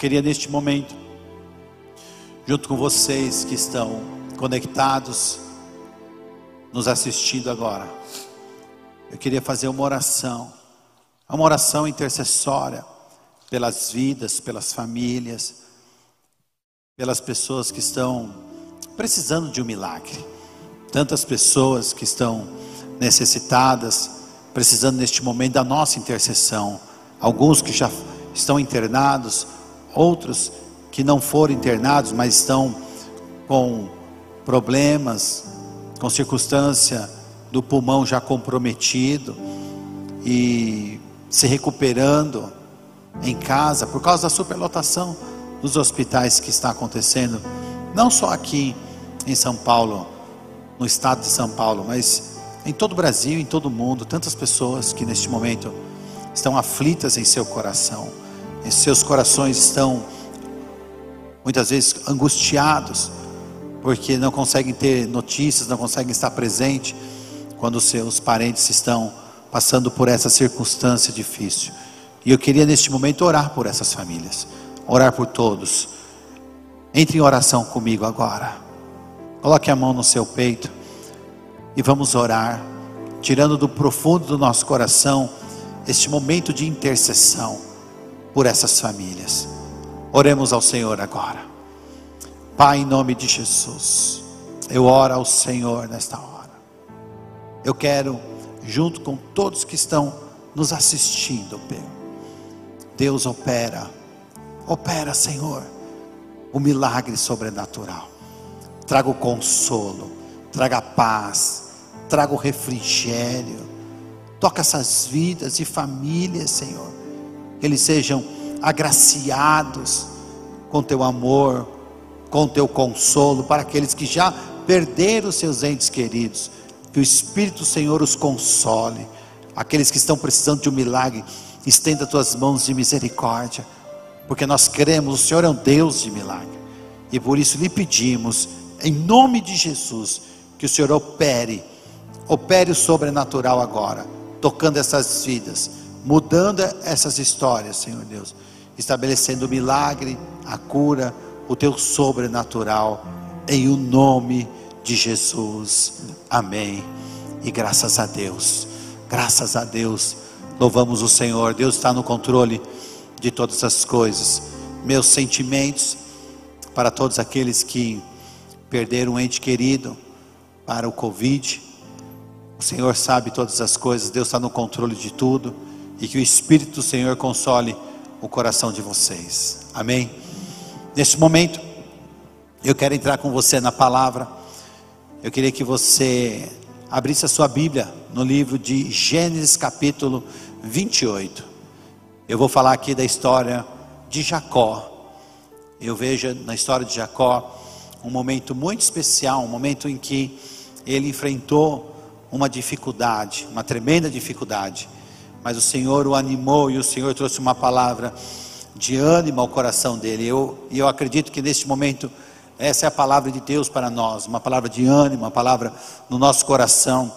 Queria neste momento, junto com vocês que estão conectados, nos assistindo agora, eu queria fazer uma oração, uma oração intercessória pelas vidas, pelas famílias, pelas pessoas que estão precisando de um milagre. Tantas pessoas que estão necessitadas, precisando neste momento da nossa intercessão. Alguns que já estão internados, outros que não foram internados, mas estão com problemas, com circunstância do pulmão já comprometido e se recuperando em casa por causa da superlotação dos hospitais que está acontecendo, não só aqui em São Paulo, no estado de São Paulo, mas em todo o Brasil, em todo o mundo, tantas pessoas que neste momento estão aflitas em seu coração, em seus corações estão muitas vezes angustiados, porque não conseguem ter notícias, não conseguem estar presente quando seus parentes estão passando por essa circunstância difícil. E eu queria neste momento orar por essas famílias, orar por todos. Entre em oração comigo agora. Coloque a mão no seu peito e vamos orar, tirando do profundo do nosso coração este momento de intercessão por essas famílias. Oremos ao Senhor agora. Pai, em nome de Jesus, eu oro ao Senhor nesta hora. Eu quero, junto com todos que estão nos assistindo, Deus opera, opera, Senhor, o milagre sobrenatural. Traga o consolo, traga a paz, traga o refrigério. Toca essas vidas e famílias, Senhor. Que eles sejam agraciados com teu amor, com teu consolo para aqueles que já perderam seus entes queridos. Que o Espírito do Senhor os console. Aqueles que estão precisando de um milagre, estenda tuas mãos de misericórdia, porque nós cremos, o Senhor é um Deus de milagre, e por isso lhe pedimos, em nome de Jesus, que o Senhor opere, opere o sobrenatural agora, tocando essas vidas, mudando essas histórias, Senhor Deus, estabelecendo o milagre, a cura, o teu sobrenatural, em o nome de Jesus, amém. E graças a Deus, graças a Deus Louvamos o Senhor, Deus está no controle de todas as coisas. Meus sentimentos para todos aqueles que perderam um ente querido para o Covid. O Senhor sabe todas as coisas, Deus está no controle de tudo e que o Espírito do Senhor console o coração de vocês. Amém? Neste momento, eu quero entrar com você na palavra. Eu queria que você abrisse a sua Bíblia no livro de Gênesis, capítulo 28. Eu vou falar aqui da história de Jacó. Eu vejo na história de Jacó um momento muito especial, um momento em que ele enfrentou uma dificuldade, uma tremenda dificuldade, mas o Senhor o animou e o Senhor trouxe uma palavra de ânimo ao coração dele. Eu, e eu acredito que neste momento essa é a palavra de Deus para nós, uma palavra de ânimo, uma palavra no nosso coração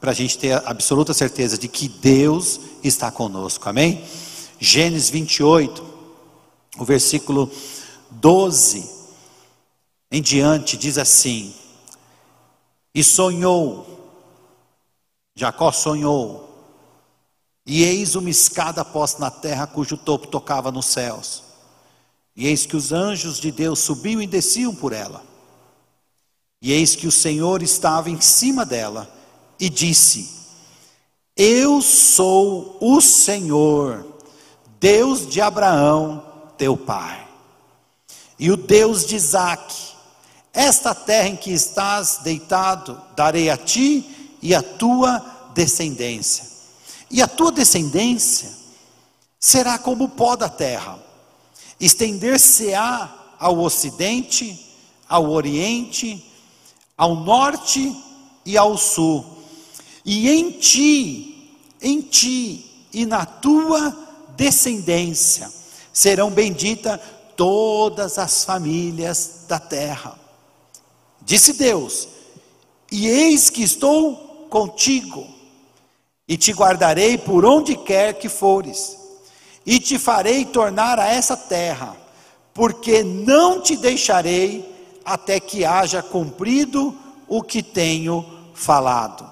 para a gente ter a absoluta certeza de que Deus está conosco, amém? Gênesis 28, o versículo 12 em diante diz assim: E sonhou, Jacó sonhou, e eis uma escada posta na terra cujo topo tocava nos céus. E eis que os anjos de Deus subiam e desciam por ela. E eis que o Senhor estava em cima dela e disse: Eu sou o Senhor, Deus de Abraão, teu pai, e o Deus de Isaque. Esta terra em que estás deitado, darei a ti e a tua descendência. E a tua descendência será como o pó da terra, estender-se-á ao ocidente, ao oriente, ao norte e ao sul. E em ti, em ti e na tua descendência serão benditas todas as famílias da terra. Disse Deus: E eis que estou contigo, e te guardarei por onde quer que fores, e te farei tornar a essa terra, porque não te deixarei até que haja cumprido o que tenho falado.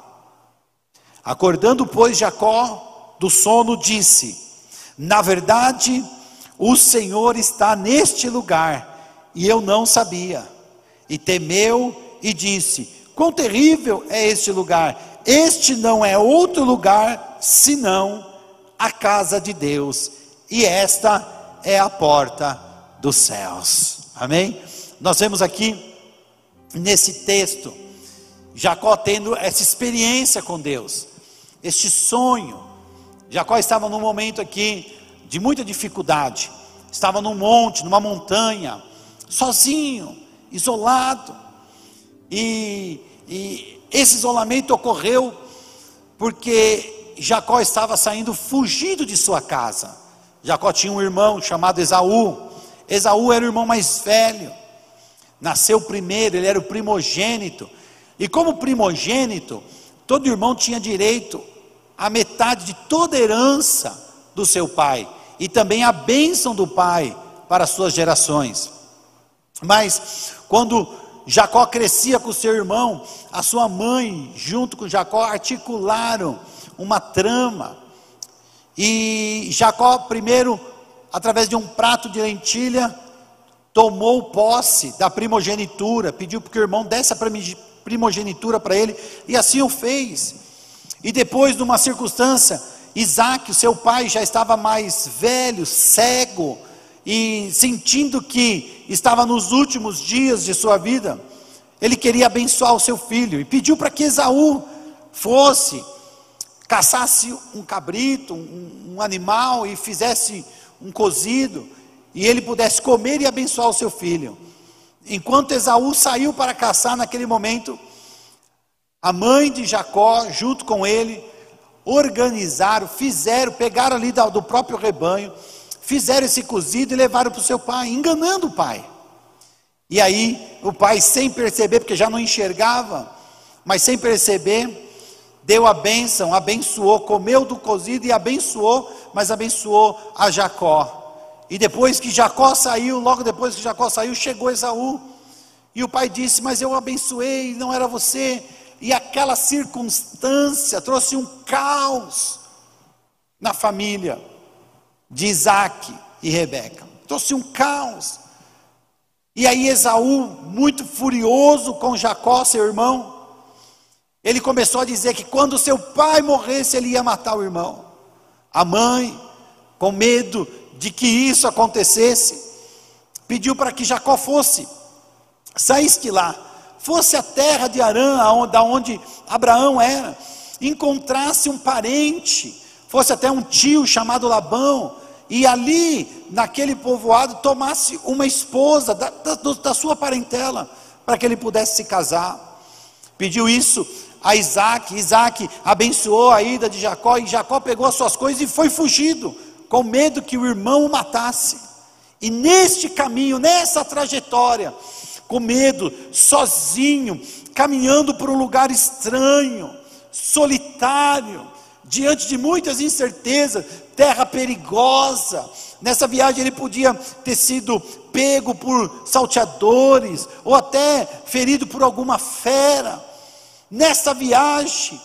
Acordando, pois, Jacó do sono, disse: Na verdade, o Senhor está neste lugar, e eu não sabia. E temeu e disse: Quão terrível é este lugar! Este não é outro lugar senão a casa de Deus, e esta é a porta dos céus. Amém? Nós vemos aqui nesse texto Jacó tendo essa experiência com Deus, este sonho. Jacó estava num momento aqui de muita dificuldade, estava num monte, numa montanha, sozinho, isolado, e, e esse isolamento ocorreu porque Jacó estava saindo fugido de sua casa. Jacó tinha um irmão chamado Esaú. Esaú era o irmão mais velho, nasceu primeiro, ele era o primogênito. E como primogênito, todo irmão tinha direito à metade de toda a herança do seu pai e também a bênção do pai para suas gerações. Mas quando Jacó crescia com seu irmão, a sua mãe, junto com Jacó, articularam uma trama. E Jacó, primeiro, através de um prato de lentilha, tomou posse da primogenitura, pediu que o irmão desse a primogenitura para ele, e assim o fez. E depois, numa circunstância, Isaac, seu pai, já estava mais velho, cego, e sentindo que estava nos últimos dias de sua vida, ele queria abençoar o seu filho e pediu para que Esaú fosse, caçasse um cabrito, um, um animal e fizesse um cozido, e ele pudesse comer e abençoar o seu filho. Enquanto Esaú saiu para caçar naquele momento, a mãe de Jacó, junto com ele, organizaram, fizeram, pegaram ali do próprio rebanho, fizeram esse cozido e levaram para o seu pai, enganando o pai. E aí, o pai, sem perceber, porque já não enxergava, mas sem perceber, deu a bênção, abençoou, comeu do cozido e abençoou, mas abençoou a Jacó. E depois que Jacó saiu, logo depois que Jacó saiu, chegou Esaú. E o pai disse: Mas eu abençoei, não era você. E aquela circunstância trouxe um caos na família de Isaac e Rebeca. Trouxe um caos. E aí Esaú, muito furioso com Jacó, seu irmão, ele começou a dizer que quando seu pai morresse, ele ia matar o irmão. A mãe, com medo de que isso acontecesse, pediu para que Jacó fosse, saísse lá, fosse a terra de Arã, da onde Abraão era, encontrasse um parente, fosse até um tio chamado Labão, e ali, naquele povoado, tomasse uma esposa da, da, da sua parentela, para que ele pudesse se casar. Pediu isso a Isaac, Isaac abençoou a ida de Jacó, e Jacó pegou as suas coisas e foi fugido, com medo que o irmão o matasse. E neste caminho, nessa trajetória, com medo, sozinho, caminhando por um lugar estranho, solitário, diante de muitas incertezas, terra perigosa. Nessa viagem ele podia ter sido pego por salteadores, ou até ferido por alguma fera. Nessa viagem,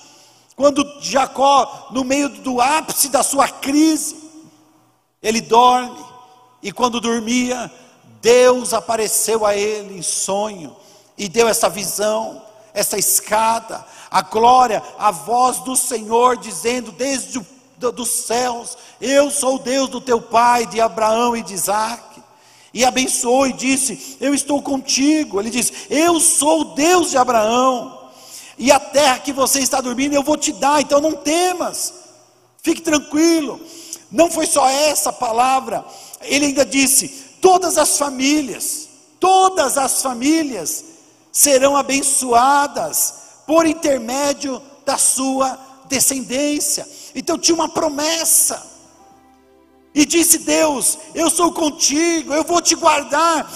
quando Jacó, no meio do ápice da sua crise, ele dorme, e quando dormia, Deus apareceu a ele em sonho e deu essa visão, essa escada, a glória, a voz do Senhor dizendo desde o, do, dos céus: Eu sou o Deus do teu pai, de Abraão e de Isaac. E abençoou e disse: Eu estou contigo. Ele diz: Eu sou o Deus de Abraão. E a terra que você está dormindo eu vou te dar, então não temas. Fique tranquilo. Não foi só essa palavra. Ele ainda disse: Todas as famílias, todas as famílias serão abençoadas por intermédio da sua descendência. Então tinha uma promessa. E disse Deus: Eu sou contigo, eu vou te guardar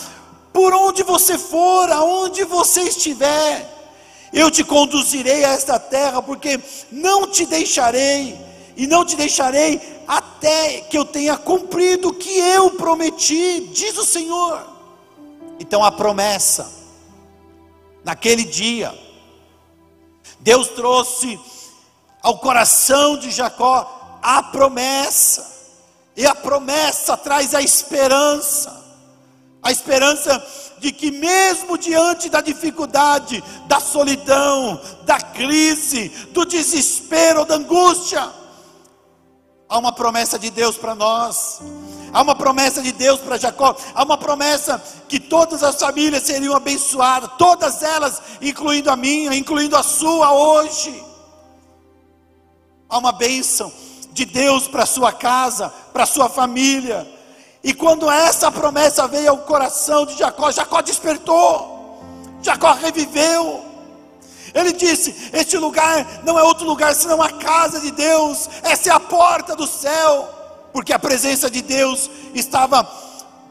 por onde você for, aonde você estiver. Eu te conduzirei a esta terra, porque não te deixarei, e não te deixarei até que eu tenha cumprido o que eu prometi, diz o Senhor. Então a promessa, naquele dia, Deus trouxe ao coração de Jacó a promessa, e a promessa traz a esperança, a esperança de que, mesmo diante da dificuldade, da solidão, da crise, do desespero, da angústia, há uma promessa de Deus para nós. Há uma promessa de Deus para Jacó, há uma promessa que todas as famílias seriam abençoadas, todas elas, incluindo a minha, incluindo a sua hoje. Há uma bênção de Deus para a sua casa, para a sua família. E quando essa promessa veio ao coração de Jacó, Jacó despertou, Jacó reviveu. Ele disse: Este lugar não é outro lugar senão a casa de Deus, essa é a porta do céu, porque a presença de Deus estava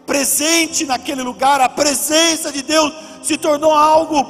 presente naquele lugar, a presença de Deus se tornou algo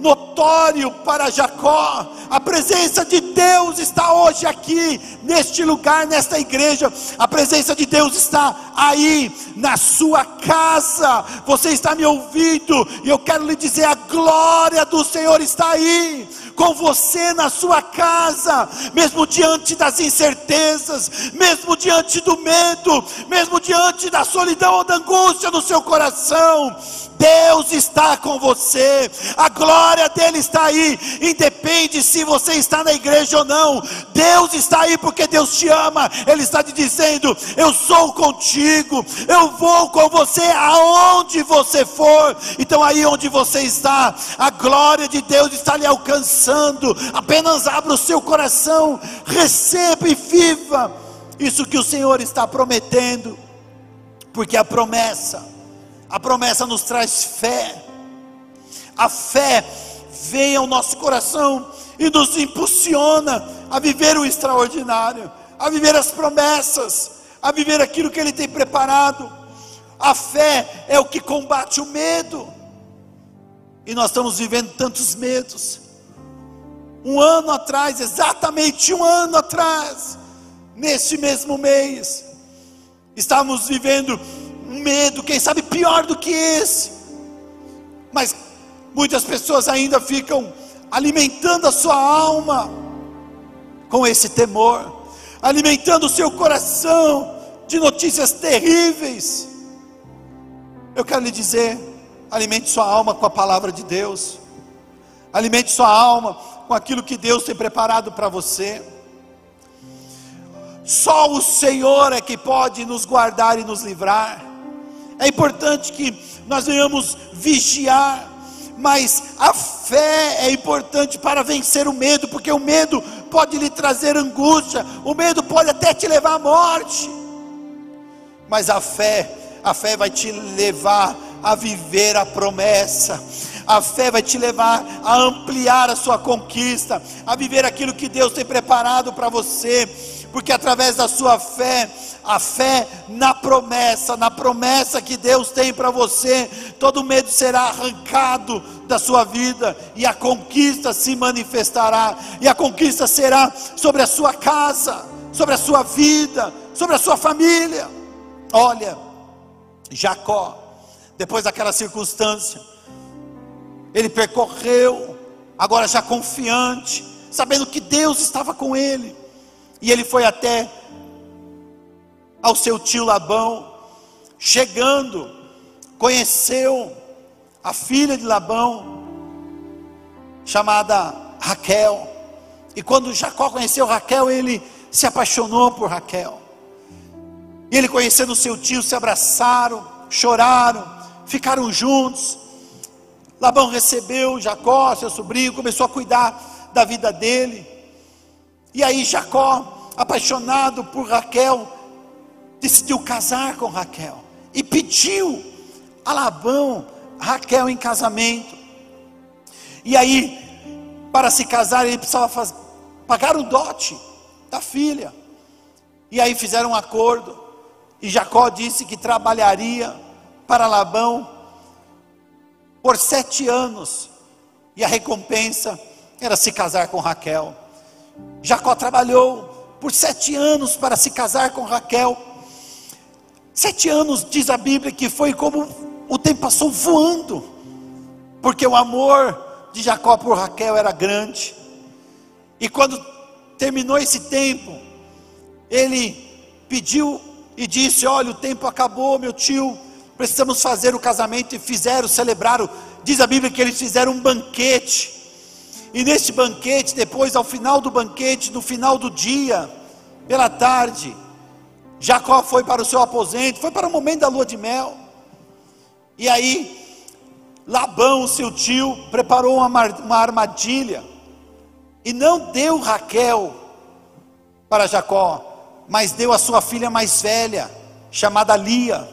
notório para Jacó. A presença de Deus está hoje aqui, neste lugar, nesta igreja. A presença de Deus está aí, na sua casa. Você está me ouvindo, e eu quero lhe dizer: a glória do Senhor está aí com você na sua casa, mesmo diante das incertezas, mesmo diante do medo, mesmo diante da solidão ou da angústia no seu coração. Deus está com você, a glória dele está aí, independe se você está na igreja ou não. Deus está aí porque Deus te ama, Ele está te dizendo: Eu sou contigo, eu vou com você aonde você for. Então, aí onde você está, a glória de Deus está lhe alcançando. Apenas abra o seu coração, receba e viva isso que o Senhor está prometendo, porque a promessa a promessa nos traz fé. A fé vem ao nosso coração e nos impulsiona a viver o extraordinário, a viver as promessas, a viver aquilo que Ele tem preparado. A fé é o que combate o medo. E nós estamos vivendo tantos medos. Um ano atrás, exatamente um ano atrás, neste mesmo mês, estávamos vivendo um medo, quem sabe pior do que esse. Mas muitas pessoas ainda ficam alimentando a sua alma com esse temor, alimentando o seu coração de notícias terríveis. Eu quero lhe dizer: alimente sua alma com a palavra de Deus, alimente sua alma com aquilo que Deus tem preparado para você. Só o Senhor é que pode nos guardar e nos livrar. É importante que nós venhamos vigiar, mas a fé é importante para vencer o medo, porque o medo pode lhe trazer angústia, o medo pode até te levar à morte. Mas a fé, a fé vai te levar a viver a promessa. A fé vai te levar a ampliar a sua conquista, a viver aquilo que Deus tem preparado para você, porque através da sua fé a fé na promessa, na promessa que Deus tem para você, todo medo será arrancado da sua vida e a conquista se manifestará, e a conquista será sobre a sua casa, sobre a sua vida, sobre a sua família. Olha, Jacó, depois daquela circunstância, ele percorreu, agora já confiante, sabendo que Deus estava com ele, e ele foi até ao seu tio Labão, chegando, conheceu a filha de Labão, chamada Raquel. E quando Jacó conheceu Raquel, ele se apaixonou por Raquel. E ele conhecendo seu tio, se abraçaram, choraram, ficaram juntos. Labão recebeu Jacó, seu sobrinho, começou a cuidar da vida dele. E aí Jacó, apaixonado por Raquel, decidiu casar com Raquel e pediu a Labão Raquel em casamento. E aí, para se casar, ele precisava fazer, pagar o dote da filha. E aí fizeram um acordo. E Jacó disse que trabalharia para Labão por sete anos. E a recompensa era se casar com Raquel. Jacó trabalhou por sete anos para se casar com Raquel. Sete anos, diz a Bíblia, que foi como o tempo passou voando, porque o amor de Jacó por Raquel era grande. E quando terminou esse tempo, ele pediu e disse: Olha, o tempo acabou, meu tio, precisamos fazer o casamento. E fizeram, celebraram. Diz a Bíblia que eles fizeram um banquete. E neste banquete, depois, ao final do banquete, no final do dia, pela tarde, Jacó foi para o seu aposento, foi para o momento da lua de mel. E aí, Labão, seu tio, preparou uma, uma armadilha e não deu Raquel para Jacó, mas deu a sua filha mais velha, chamada Lia.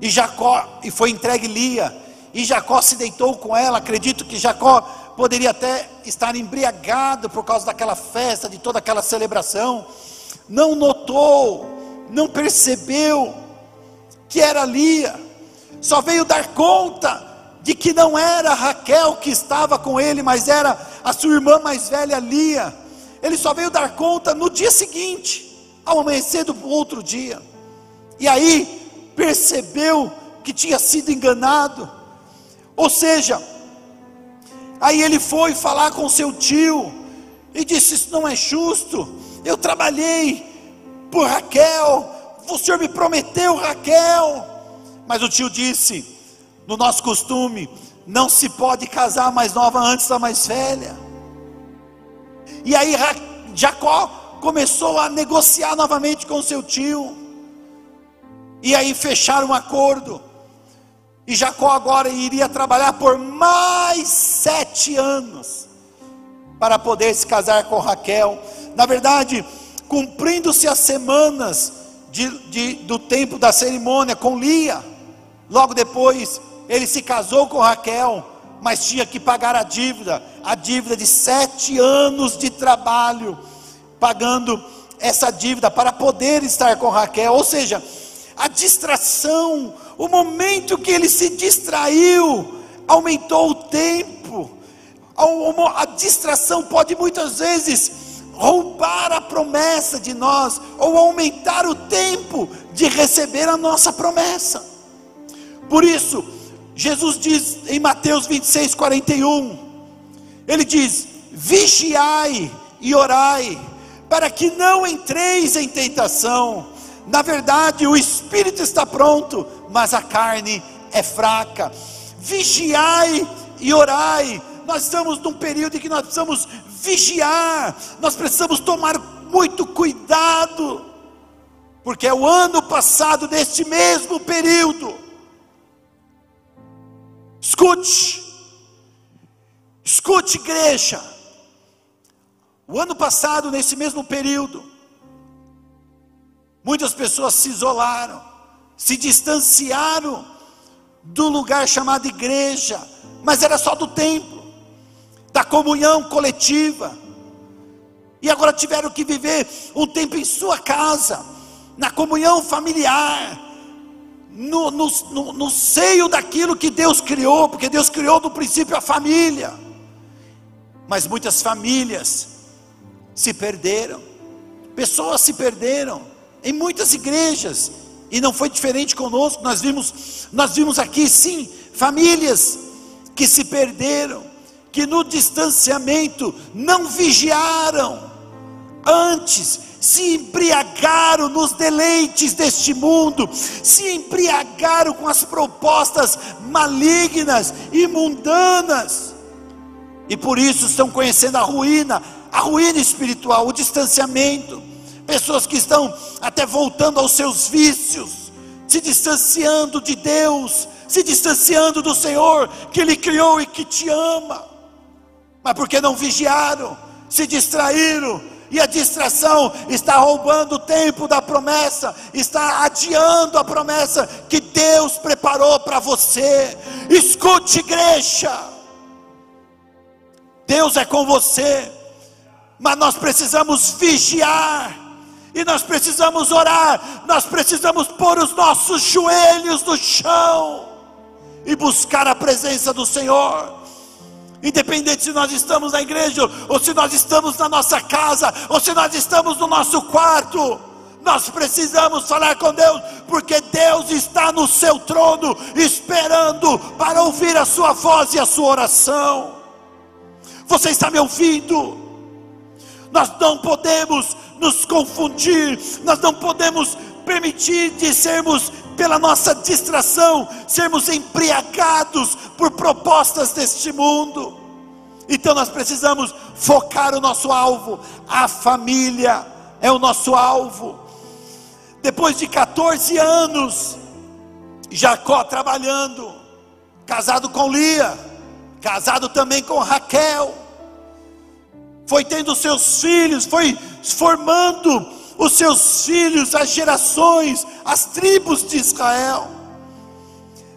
E Jacó, e foi entregue Lia, e Jacó se deitou com ela. Acredito que Jacó poderia até estar embriagado por causa daquela festa, de toda aquela celebração. Não notou, não percebeu que era Lia. Só veio dar conta de que não era Raquel que estava com ele, mas era a sua irmã mais velha Lia. Ele só veio dar conta no dia seguinte, ao amanhecer do outro dia. E aí percebeu que tinha sido enganado. Ou seja, aí ele foi falar com seu tio e disse: Isso não é justo. Eu trabalhei por Raquel, o senhor me prometeu Raquel. Mas o tio disse: No nosso costume, não se pode casar mais nova antes da mais velha. E aí Jacó começou a negociar novamente com seu tio. E aí fecharam um acordo. E Jacó agora iria trabalhar por mais sete anos para poder se casar com Raquel. Na verdade, cumprindo-se as semanas de, de, do tempo da cerimônia com Lia, logo depois ele se casou com Raquel, mas tinha que pagar a dívida, a dívida de sete anos de trabalho, pagando essa dívida para poder estar com Raquel, ou seja, a distração, o momento que ele se distraiu, aumentou o tempo, a distração pode muitas vezes roubar a promessa de nós, ou aumentar o tempo de receber a nossa promessa. Por isso, Jesus diz em Mateus 26, 41, ele diz: vigiai e orai, para que não entreis em tentação. Na verdade, o espírito está pronto, mas a carne é fraca. Vigiai e orai. Nós estamos num período em que nós precisamos vigiar, nós precisamos tomar muito cuidado, porque é o ano passado, neste mesmo período, Escute, escute, igreja. O ano passado, nesse mesmo período, muitas pessoas se isolaram, se distanciaram do lugar chamado igreja, mas era só do templo, da comunhão coletiva, e agora tiveram que viver um tempo em sua casa, na comunhão familiar, no, no, no, no seio daquilo que Deus criou, porque Deus criou no princípio a família. Mas muitas famílias se perderam, pessoas se perderam em muitas igrejas, e não foi diferente conosco. Nós vimos, nós vimos aqui sim, famílias que se perderam, que no distanciamento não vigiaram antes se embriagaram nos deleites deste mundo, se embriagaram com as propostas malignas e mundanas, e por isso estão conhecendo a ruína, a ruína espiritual, o distanciamento, pessoas que estão até voltando aos seus vícios, se distanciando de Deus, se distanciando do Senhor que Ele criou e que te ama, mas porque não vigiaram, se distraíram, e a distração está roubando o tempo da promessa, está adiando a promessa que Deus preparou para você. Escute, igreja. Deus é com você, mas nós precisamos vigiar, e nós precisamos orar, nós precisamos pôr os nossos joelhos no chão e buscar a presença do Senhor. Independente se nós estamos na igreja, ou se nós estamos na nossa casa, ou se nós estamos no nosso quarto, nós precisamos falar com Deus, porque Deus está no seu trono, esperando para ouvir a sua voz e a sua oração. Você está me ouvindo? Nós não podemos nos confundir, nós não podemos permitir de sermos, pela nossa distração, sermos embriagados por propostas deste mundo. Então nós precisamos focar o nosso alvo, a família é o nosso alvo. Depois de 14 anos, Jacó trabalhando, casado com Lia, casado também com Raquel, foi tendo seus filhos, foi formando os seus filhos, as gerações, as tribos de Israel.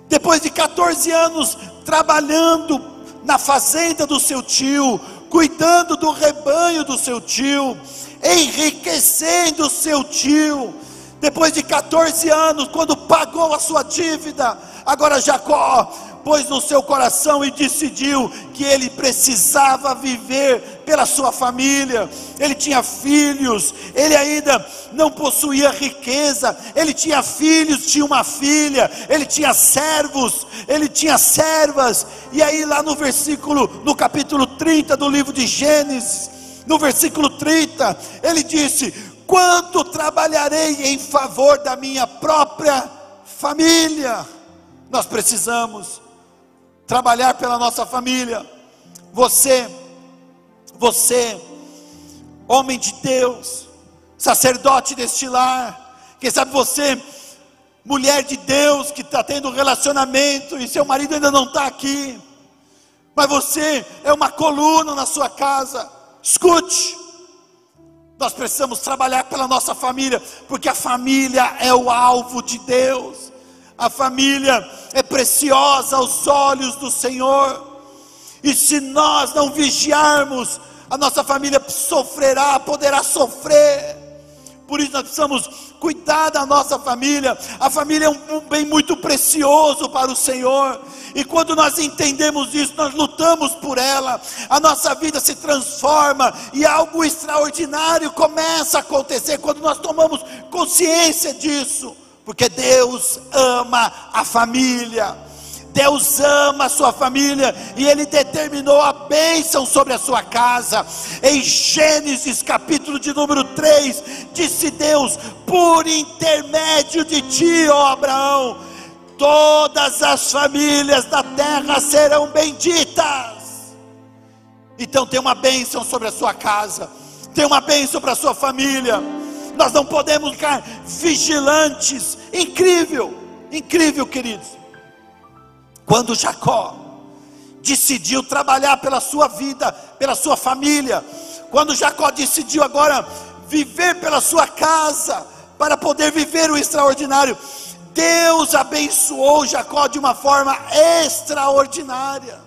Depois de 14 anos trabalhando na fazenda do seu tio, cuidando do rebanho do seu tio, enriquecendo o seu tio. Depois de 14 anos, quando pagou a sua dívida, agora Jacó pôs no seu coração e decidiu que ele precisava viver pela sua família. Ele tinha filhos, ele ainda não possuía riqueza, ele tinha filhos, tinha uma filha, ele tinha servos, ele tinha servas. E aí lá no versículo, no capítulo 30 do livro de Gênesis, no versículo 30, ele disse: "Quanto trabalharei em favor da minha própria família?" Nós precisamos trabalhar pela nossa família. Você, você, homem de Deus, sacerdote deste lar, quem sabe você, mulher de Deus, que está tendo um relacionamento e seu marido ainda não está aqui, mas você é uma coluna na sua casa, escute, nós precisamos trabalhar pela nossa família, porque a família é o alvo de Deus. A família é preciosa aos olhos do Senhor. E se nós não vigiarmos, a nossa família sofrerá, poderá sofrer. Por isso nós precisamos cuidar da nossa família. A família é um, um, bem muito precioso para o Senhor. E quando nós entendemos isso, nós lutamos por ela. A nossa vida se transforma e algo extraordinário começa a acontecer quando nós tomamos consciência disso porque Deus ama a família. Deus ama a sua família e Ele determinou a bênção sobre a sua casa. Em Gênesis, capítulo de número 3, disse Deus: por intermédio de ti, ó Abraão, todas as famílias da terra serão benditas. Então tem uma bênção sobre a sua casa, tem uma bênção para a sua família nós não podemos ficar vigilantes. Incrível, incrível, queridos. Quando Jacó decidiu trabalhar pela sua vida, pela sua família, quando Jacó decidiu agora viver pela sua casa, para poder viver o extraordinário, Deus abençoou Jacó de uma forma extraordinária.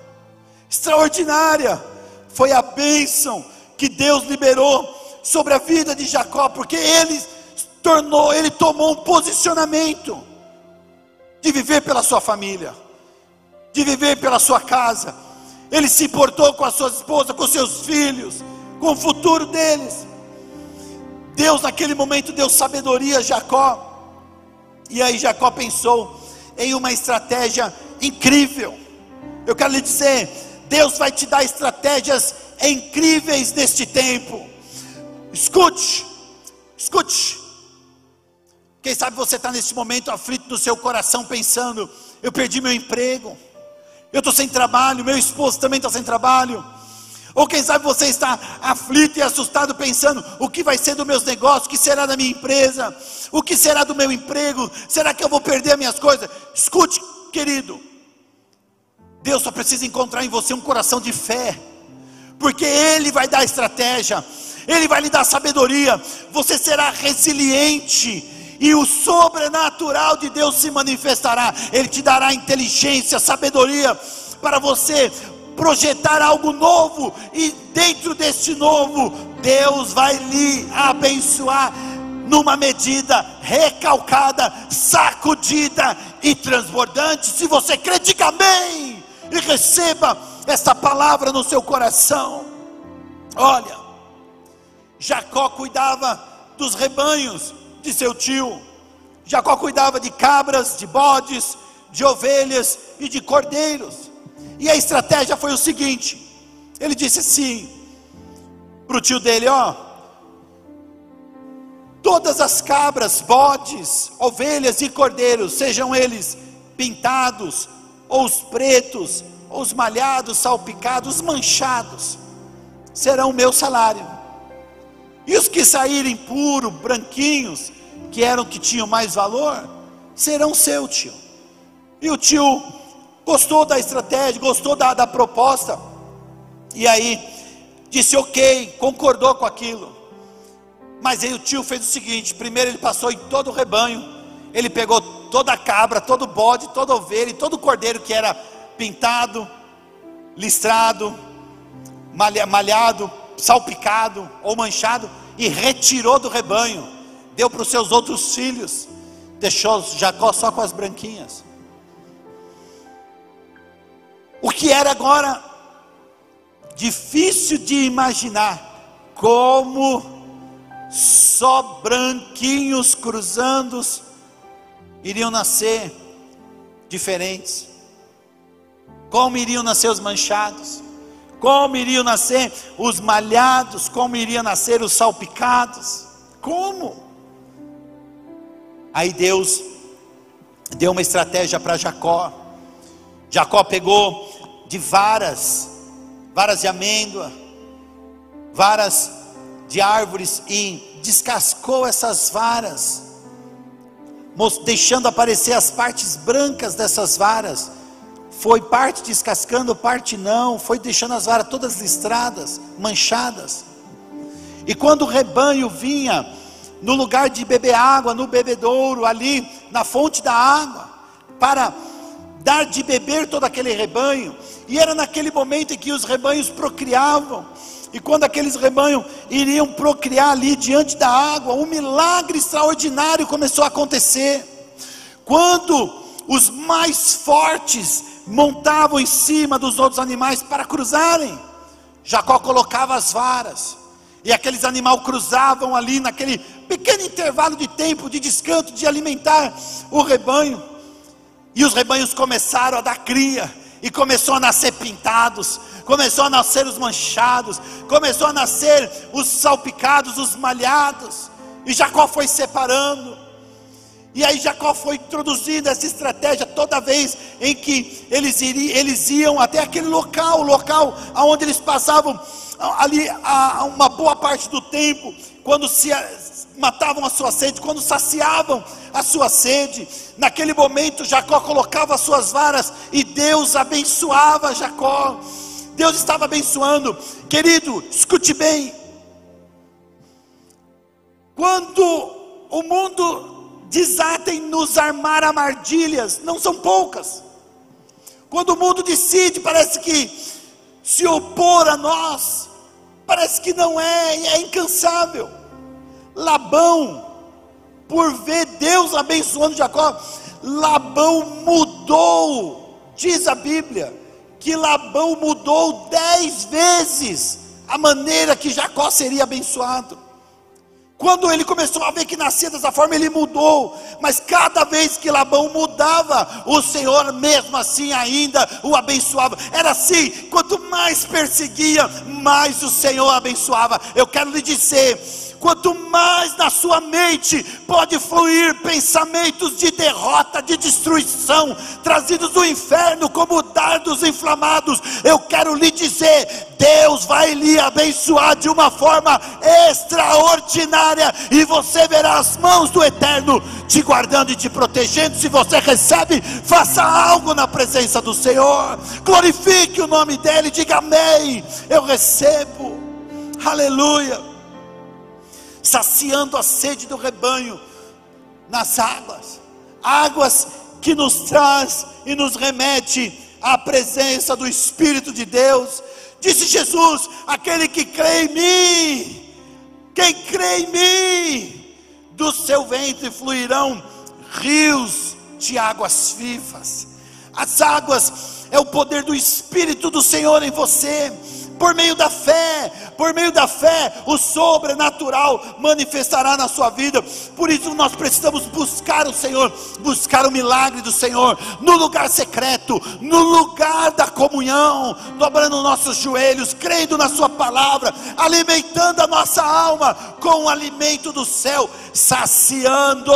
Extraordinária foi a bênção que Deus liberou sobre a vida de Jacó, porque ele tornou, ele tomou um posicionamento de viver pela sua família, de viver pela sua casa. Ele se importou com a sua esposa, com seus filhos, com o futuro deles. Deus naquele momento deu sabedoria a Jacó. E aí Jacó pensou em uma estratégia incrível. Eu quero lhe dizer, Deus vai te dar estratégias incríveis neste tempo. Escute, escute. Quem sabe você está nesse momento aflito no seu coração, pensando: eu perdi meu emprego, eu estou sem trabalho, meu esposo também está sem trabalho. Ou quem sabe você está aflito e assustado, pensando: o que vai ser dos meus negócios, o que será da minha empresa, o que será do meu emprego, será que eu vou perder as minhas coisas? Escute, querido, Deus só precisa encontrar em você um coração de fé, porque Ele vai dar estratégia. Ele vai lhe dar sabedoria, você será resiliente. E o sobrenatural de Deus se manifestará. Ele te dará inteligência, sabedoria para você projetar algo novo, e dentro deste novo, Deus vai lhe abençoar numa medida recalcada, sacudida e transbordante. Se você crê, diga amém e receba esta palavra no seu coração. Olha, Jacó cuidava dos rebanhos de seu tio. Jacó cuidava de cabras, de bodes, de ovelhas e de cordeiros. E a estratégia foi o seguinte: ele disse assim para o tio dele: Ó, todas as cabras, bodes, ovelhas e cordeiros, sejam eles pintados, ou os pretos, ou os malhados, salpicados, manchados, serão o meu salário. E os que saírem puros, branquinhos, que eram que tinham mais valor, serão seu tio. E o tio gostou da estratégia, gostou da, da proposta, e aí disse ok, concordou com aquilo. Mas aí o tio fez o seguinte: primeiro ele passou em todo o rebanho, ele pegou toda a cabra, todo o bode, toda a ovelha e todo o cordeiro que era pintado, listrado, malhado, salpicado ou manchado, e retirou do rebanho, deu para os seus outros filhos, deixou Jacó só com as branquinhas. O que era agora difícil de imaginar, como só branquinhos cruzando iriam nascer diferentes. Como iriam nascer os manchados? Como iriam nascer os malhados? Como iriam nascer os salpicados? Como? Aí Deus deu uma estratégia para Jacó. Jacó pegou de varas, varas de amêndoa, varas de árvores e descascou essas varas, deixando aparecer as partes brancas dessas varas foi parte descascando, parte não, foi deixando as varas todas listradas, manchadas. E quando o rebanho vinha no lugar de beber água, no bebedouro, ali na fonte da água, para dar de beber todo aquele rebanho, e era naquele momento em que os rebanhos procriavam, e quando aqueles rebanhos iriam procriar ali diante da água, um milagre extraordinário começou a acontecer. Quando os mais fortes montavam em cima dos outros animais para cruzarem. Jacó colocava as varas, e aqueles animais cruzavam ali naquele pequeno intervalo de tempo de descanso, de alimentar o rebanho. E os rebanhos começaram a dar cria, e começou a nascer pintados, começou a nascer os manchados, começou a nascer os salpicados, os malhados, e Jacó foi separando. E aí Jacó foi introduzindo essa estratégia toda vez em que eles, iriam, eles iam até aquele local, o local onde eles passavam ali a, uma boa parte do tempo, quando se matavam a sua sede, quando saciavam a sua sede. Naquele momento Jacó colocava as suas varas e Deus abençoava Jacó. Deus estava abençoando. Querido, escute bem. Quando o mundo desatem nos armar armadilhas, não são poucas. Quando o mundo decide, parece que se opor a nós, parece que não é, é incansável. Labão, por ver Deus abençoando Jacó, Labão mudou, diz a Bíblia, que Labão mudou dez vezes a maneira que Jacó seria abençoado. Quando ele começou a ver que nascia dessa forma, ele mudou. Mas cada vez que Labão mudava, o Senhor mesmo assim ainda o abençoava. Era assim: quanto mais perseguia, mais o Senhor abençoava. Eu quero lhe dizer quanto mais na sua mente pode fluir pensamentos de derrota, de destruição, trazidos do inferno como dardos inflamados, eu quero lhe dizer: Deus vai lhe abençoar de uma forma extraordinária, e você verá as mãos do Eterno te guardando e te protegendo. Se você recebe, faça algo na presença do Senhor, glorifique o nome dEle, diga amém. Eu recebo, aleluia saciando a sede do rebanho nas águas, águas que nos traz e nos remete à presença do Espírito de Deus. Disse Jesus: aquele que crê em mim, quem crê em mim, do seu ventre fluirão rios de águas vivas. As águas é o poder do Espírito do Senhor em você por meio da fé, por meio da fé, o sobrenatural manifestará na sua vida. Por isso nós precisamos buscar o Senhor, buscar o milagre do Senhor no lugar secreto, no lugar da comunhão, dobrando nossos joelhos, crendo na Sua palavra, alimentando a nossa alma com o alimento do céu, saciando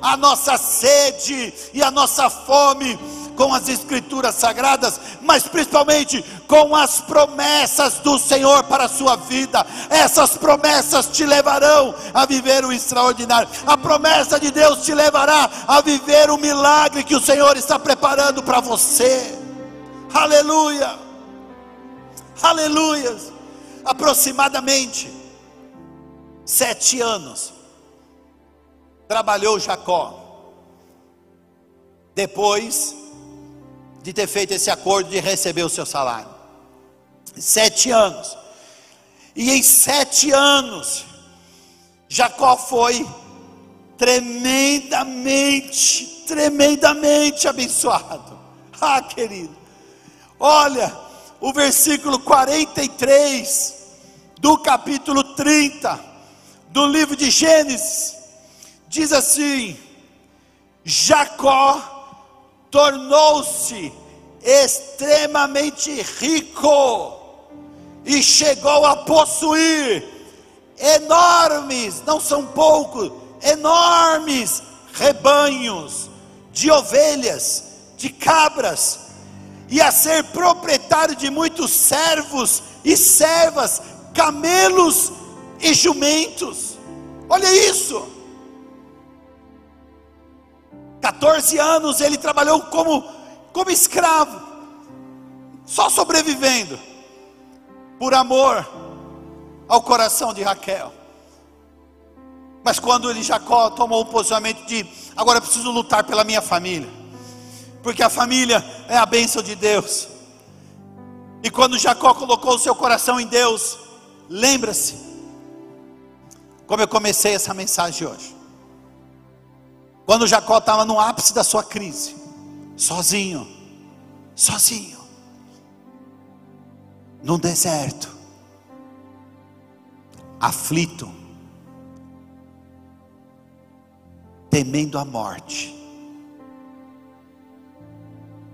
a nossa sede e a nossa fome com as escrituras sagradas, mas principalmente com as promessas do Senhor para a sua vida. Essas promessas te levarão a viver o extraordinário. A promessa de Deus te levará a viver o milagre que o Senhor está preparando para você. Aleluia. Aleluia. Aproximadamente sete anos trabalhou Jacó. Depois de ter feito esse acordo de receber o seu salário. Sete anos. E em sete anos, Jacó foi tremendamente, tremendamente abençoado. Ah, querido, olha, o versículo 43 do capítulo 30 do livro de Gênesis diz assim: Jacó tornou-se extremamente rico e chegou a possuir enormes, não são poucos, enormes rebanhos de ovelhas, de cabras, e a ser proprietário de muitos servos e servas, camelos e jumentos. Olha isso! 14 anos ele trabalhou como, como escravo, só sobrevivendo, por amor ao coração de Raquel. Mas quando ele, Jacó, tomou o posicionamento de agora preciso lutar pela minha família, porque a família é a bênção de Deus. E quando Jacó colocou o seu coração em Deus, lembra-se, como eu comecei essa mensagem hoje. Quando Jacó estava no ápice da sua crise, sozinho, sozinho, no deserto, aflito, temendo a morte,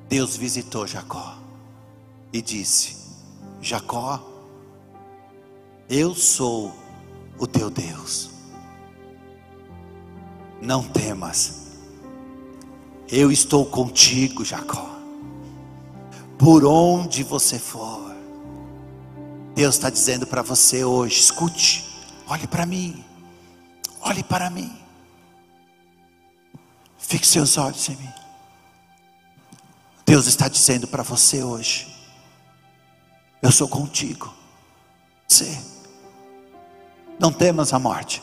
Deus visitou Jacó e disse: Jacó, eu sou o teu Deus não temas, eu estou contigo, Jacó. Por onde você for, Deus está dizendo para você hoje: escute, olhe para mim, olhe para mim, fixe seus olhos em mim. Deus está dizendo para você hoje: eu sou contigo. Você, não temas a morte.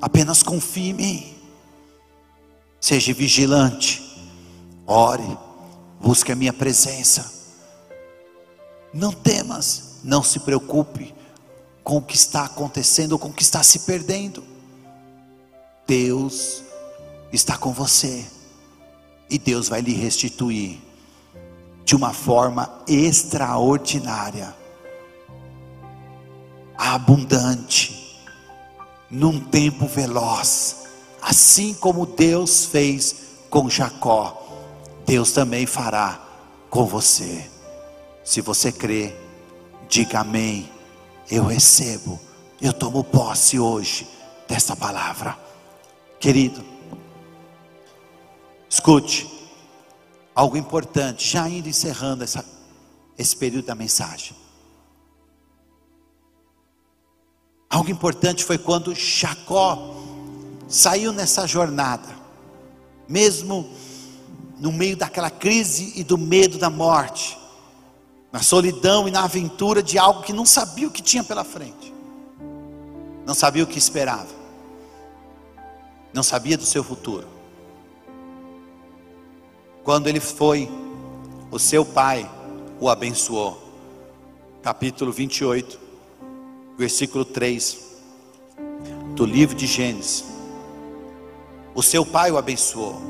Apenas confie em mim. Seja vigilante. Ore. Busque a minha presença. Não temas. Não se preocupe com o que está acontecendo ou com o que está se perdendo. Deus está com você. E Deus vai lhe restituir de uma forma extraordinária, abundante num tempo veloz, assim como Deus fez com Jacó, Deus também fará com você. Se você crê, diga amém. Eu recebo, eu tomo posse hoje desta palavra. Querido, escute, algo importante, já indo encerrando essa, esse período da mensagem. Algo importante foi quando Jacó saiu nessa jornada, mesmo no meio daquela crise e do medo da morte, na solidão e na aventura de algo que não sabia o que tinha pela frente, não sabia o que esperava, não sabia do seu futuro. Quando ele foi, o seu pai o abençoou. Capítulo 28 versículo 3 do livro de Gênesis. O seu pai o abençoou.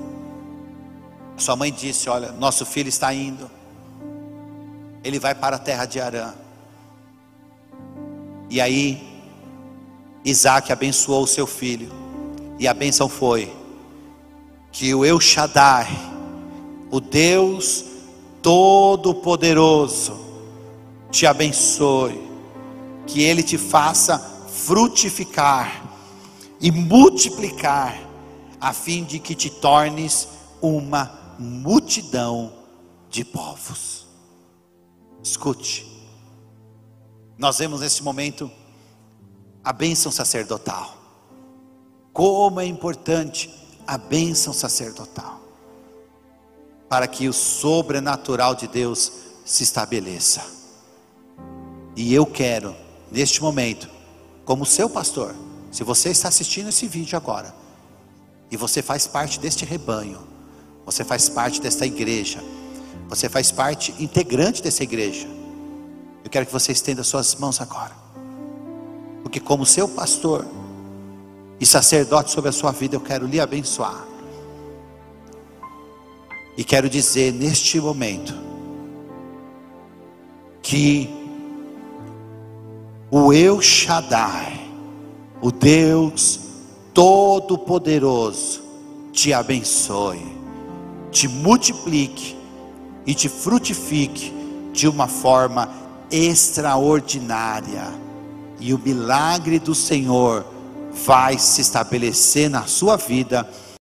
Sua mãe disse: Olha, nosso filho está indo, ele vai para a terra de Arã. E aí, Isaac abençoou o seu filho, e a benção foi que o El Shaddai, o Deus Todo-Poderoso, te abençoe, que Ele te faça frutificar e multiplicar, a fim de que te tornes uma multidão de povos. Escute, nós vemos nesse momento a bênção sacerdotal. Como é importante a bênção sacerdotal, para que o sobrenatural de Deus se estabeleça. E eu quero, neste momento, como seu pastor, se você está assistindo esse vídeo agora, e você faz parte deste rebanho, você faz parte desta igreja, você faz parte integrante dessa igreja, eu quero que você estenda suas mãos agora, porque, como seu pastor e sacerdote sobre a sua vida, eu quero lhe abençoar, e quero dizer neste momento, que o Eu Shaddai, o Deus Todo-Poderoso, te abençoe, te multiplique e te frutifique de uma forma extraordinária, e o milagre do Senhor vai se estabelecer na sua vida